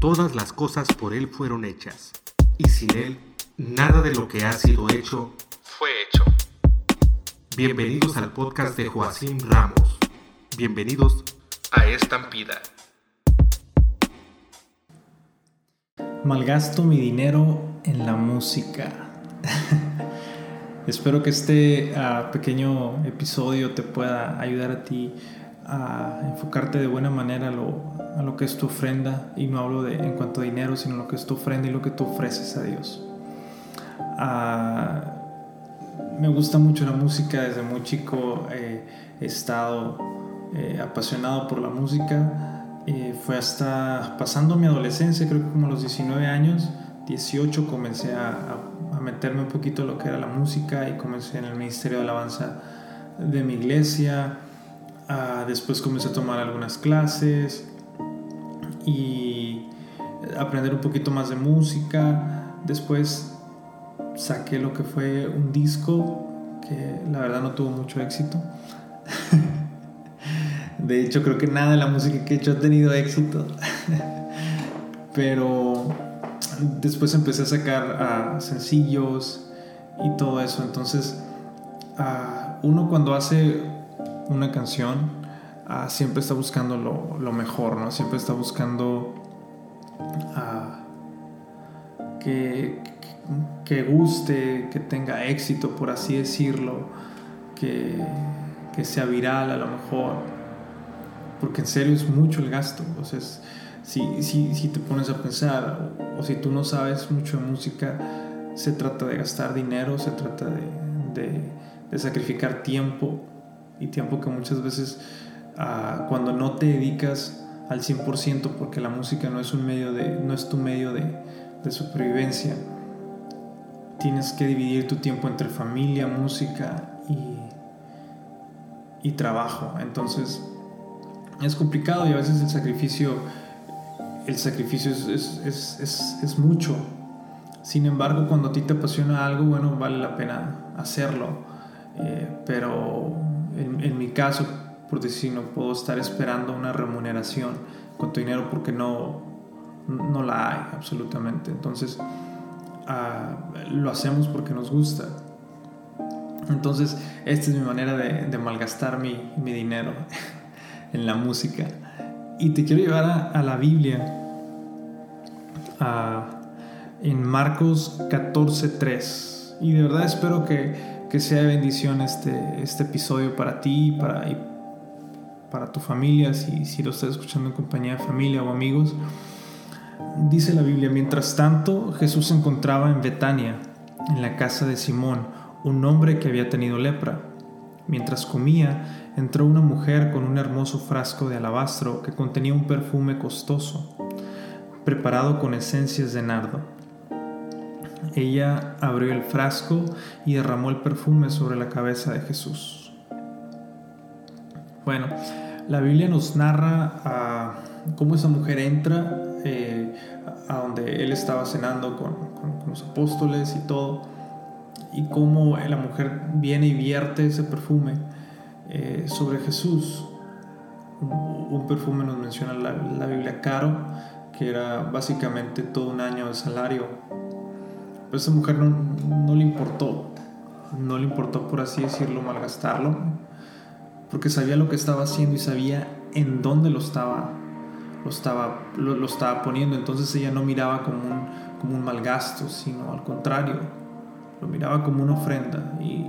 Todas las cosas por Él fueron hechas, y sin Él, nada de lo que ha sido hecho fue hecho. Bienvenidos al podcast de Joacim Ramos. Bienvenidos a Estampida. Malgasto mi dinero en la música. Espero que este ah, pequeño episodio te pueda ayudar a ti a enfocarte de buena manera a lo, a lo que es tu ofrenda y no hablo de en cuanto a dinero sino lo que es tu ofrenda y lo que tú ofreces a Dios. Ah, me gusta mucho la música desde muy chico he estado eh, apasionado por la música eh, fue hasta pasando mi adolescencia creo que como a los 19 años 18 comencé a, a meterme un poquito en lo que era la música y comencé en el ministerio de alabanza de mi iglesia Ah, después comencé a tomar algunas clases y aprender un poquito más de música. Después saqué lo que fue un disco que la verdad no tuvo mucho éxito. de hecho, creo que nada de la música que he hecho ha tenido éxito. Pero después empecé a sacar ah, sencillos y todo eso. Entonces, ah, uno cuando hace una canción, ah, siempre está buscando lo, mejor, ¿no? Siempre está buscando ah, que, que, guste, que tenga éxito, por así decirlo, que, que sea viral a lo mejor. Porque en serio es mucho el gasto. O sea, si, si, si, te pones a pensar, o, si tú no sabes mucho de música, se trata de gastar dinero, se trata de, de, de sacrificar tiempo y tiempo que muchas veces ah, cuando no te dedicas al 100% porque la música no es un medio de no es tu medio de, supervivencia tienes que dividir tu tiempo entre familia música y, y trabajo. Entonces es complicado y a veces el sacrificio el sacrificio es, es, es, es, mucho. Sin embargo cuando a ti te apasiona algo bueno vale la pena hacerlo. Eh, pero en, mi caso, por decir, no puedo estar esperando una remuneración con tu dinero porque no, no la hay absolutamente. Entonces, ah, lo hacemos porque nos gusta. Entonces, esta es mi manera de, malgastar mi, dinero en la música. Y te quiero llevar a, la Biblia, en Marcos 14.3. Y de verdad espero que que sea de bendición este, este episodio para ti para, para tu familia, si, si lo estás escuchando en compañía de familia o amigos. Dice la Biblia, mientras tanto Jesús se encontraba en Betania, en la casa de Simón, un hombre que había tenido lepra. Mientras comía, entró una mujer con un hermoso frasco de alabastro que contenía un perfume costoso, preparado con esencias de nardo ella abrió el frasco y derramó el perfume sobre la cabeza de Jesús. Bueno, la Biblia nos narra ah, cómo esa mujer entra eh, a donde él estaba cenando con, los apóstoles y todo, y cómo la mujer viene y vierte ese perfume eh, sobre Jesús. Un, perfume nos menciona la, la Biblia caro, que era básicamente todo un año de salario pero esa mujer no, le importó, no le importó, por así decirlo, malgastarlo, porque sabía lo que estaba haciendo y sabía en dónde lo estaba, lo estaba, lo, estaba poniendo. Entonces ella no miraba como un, como un malgasto, sino al contrario, lo miraba como una ofrenda y,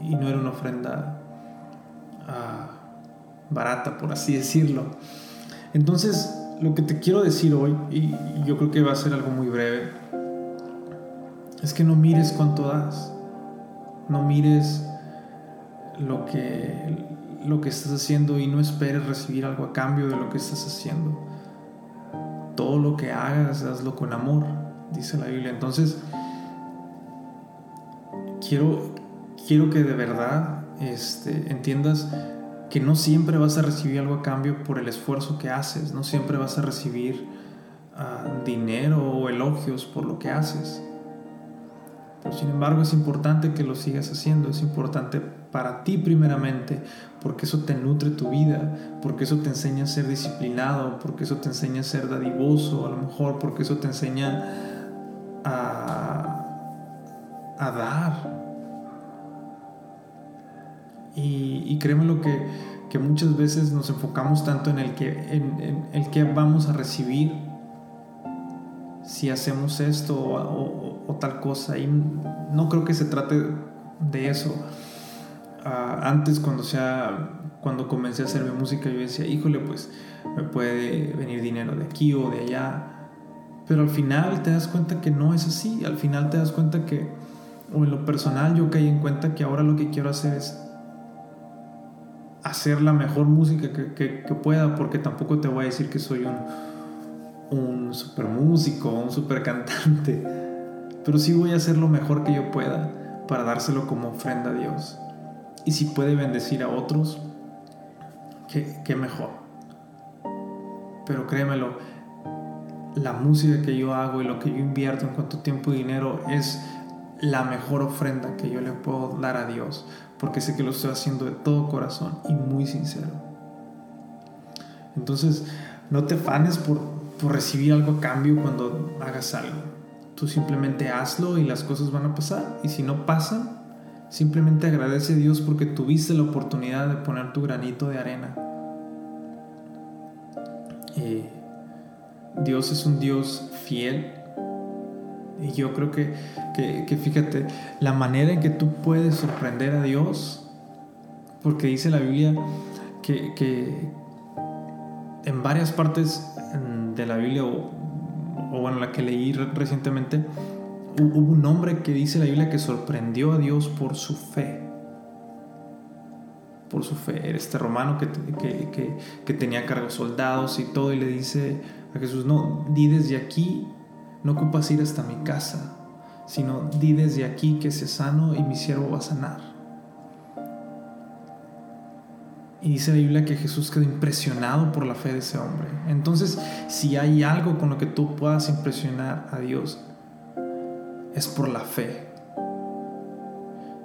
no era una ofrenda ah, barata, por así decirlo. Entonces, lo que te quiero decir hoy, y yo creo que va a ser algo muy breve, es que no mires cuánto das. No mires lo que, lo que estás haciendo y no esperes recibir algo a cambio de lo que estás haciendo. Todo lo que hagas, hazlo con amor, dice la Biblia. Entonces, quiero, quiero que de verdad este, entiendas que no siempre vas a recibir algo a cambio por el esfuerzo que haces, no siempre vas a recibir ah, dinero o elogios por lo que haces. Sin embargo es importante que lo sigas haciendo, es importante para ti primeramente, porque eso te nutre tu vida, porque eso te enseña a ser disciplinado, porque eso te enseña a ser dadivoso, a lo mejor porque eso te enseña a, a dar. Y, y créeme lo que, que, muchas veces nos enfocamos tanto en el que, en, el que vamos a recibir si hacemos esto o tal cosa. Y no creo que se trate de eso. Ah, antes cuando sea cuando comencé a hacer mi música yo decía, híjole, pues me puede venir dinero de aquí o de allá. Pero al final te das cuenta que no es así. Al final te das cuenta que, o en lo personal yo caí en cuenta que ahora lo que quiero hacer es hacer la mejor música que, pueda, porque tampoco te voy a decir que soy un super músico, un super cantante, pero sí voy a hacer lo mejor que yo pueda para dárselo como ofrenda a Dios. Y si puede bendecir a otros, qué, mejor. Pero créemelo, la música que yo hago y lo que yo invierto en cuanto tiempo y dinero es la mejor ofrenda que yo le puedo dar a Dios, porque sé que lo estoy haciendo de todo corazón y muy sincero. Entonces, no te fanes por, por recibir algo a cambio cuando hagas algo. Tú simplemente hazlo y las cosas van a pasar. Y si no pasan, simplemente agradece a Dios porque tuviste la oportunidad de poner tu granito de arena. Dios es un Dios fiel. Y yo creo que, que, fíjate, la manera en que tú puedes sorprender a Dios, porque dice la Biblia que, que en varias partes de la Biblia, o bueno, la que leí recientemente, hubo un hombre que dice la Biblia que sorprendió a Dios por su fe. Por su fe. Era este romano que, que, que, tenía cargos soldados y todo, y le dice a Jesús: No, di desde aquí, no ocupas ir hasta mi casa, sino di desde aquí que sea sano y mi siervo va a sanar. Y dice la Biblia que Jesús quedó impresionado por la fe de ese hombre. Entonces, si hay algo con lo que tú puedas impresionar a Dios, es por la fe.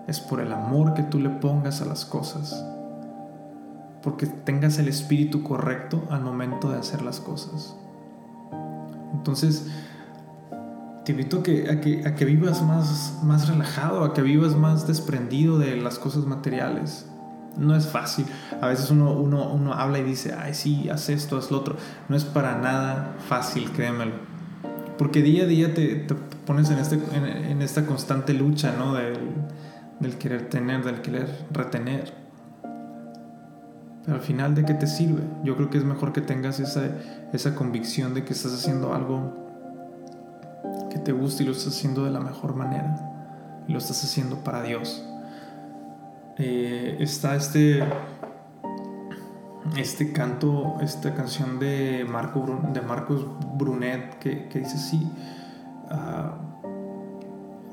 Es por el amor que tú le pongas a las cosas. Porque tengas el espíritu correcto al momento de hacer las cosas. Entonces, te invito a que, a que, a que vivas más, más relajado, a que vivas más desprendido de las cosas materiales no es fácil. A veces uno, uno, uno habla y dice, ay, sí, haz esto, haz lo otro. No es para nada fácil, créemelo. Porque día a día te, pones en, este, en, esta constante lucha, ¿no? Del, del, querer tener, del querer retener. Pero al final, ¿de qué te sirve? Yo creo que es mejor que tengas esa, esa convicción de que estás haciendo algo que te gusta y lo estás haciendo de la mejor manera. Y lo estás haciendo para Dios. Eh, está este este canto, esta canción de, Marco, de Marcos Brunet que, dice así, ah,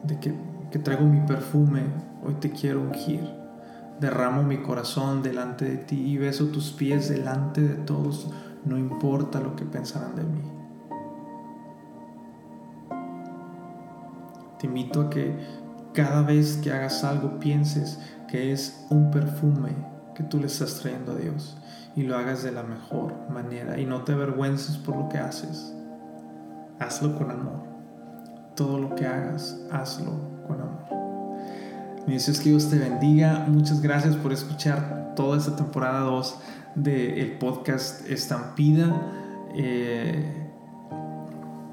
de que, que, traigo mi perfume, hoy te quiero ungir, derramo mi corazón delante de ti y beso tus pies delante de todos, no importa lo que pensarán de mí. Te invito a que cada vez que hagas algo pienses que es un perfume que tú le estás trayendo a Dios y lo hagas de la mejor manera y no te avergüences por lo que haces. Hazlo con amor. Todo lo que hagas, hazlo con amor. Mi deseo es que Dios te bendiga. Muchas gracias por escuchar toda esta temporada 2 del podcast Estampida. Eh,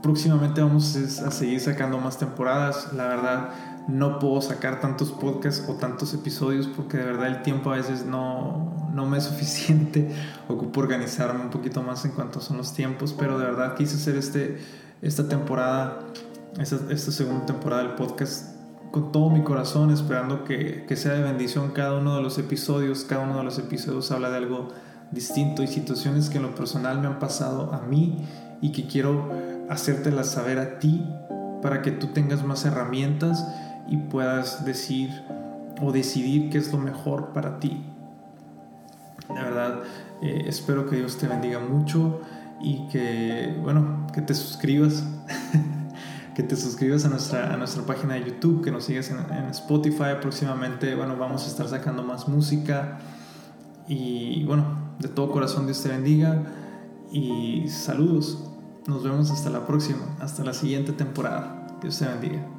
próximamente vamos a seguir sacando más temporadas. La verdad, no puedo sacar tantos podcasts o tantos episodios porque de verdad el tiempo a veces no, no me es suficiente. Ocupo organizarme un poquito más en cuanto son los tiempos, pero de verdad quise hacer este, esta temporada, esta, segunda temporada del podcast con todo mi corazón, esperando que, que sea de bendición cada uno de los episodios. Cada uno de los episodios habla de algo distinto y situaciones que en lo personal me han pasado a mí y que quiero hacértelas saber a ti para que tú tengas más herramientas y puedas decir o decidir qué es lo mejor para ti. La verdad, eh, espero que Dios te bendiga mucho y que, bueno, que te suscribas, que te suscribas a nuestra, a nuestra página de YouTube, que nos sigas en, en Spotify. Próximamente, bueno, vamos a estar sacando más música. Y bueno, de todo corazón Dios te bendiga. Y saludos. Nos vemos hasta la próxima, hasta la siguiente temporada. Dios te bendiga.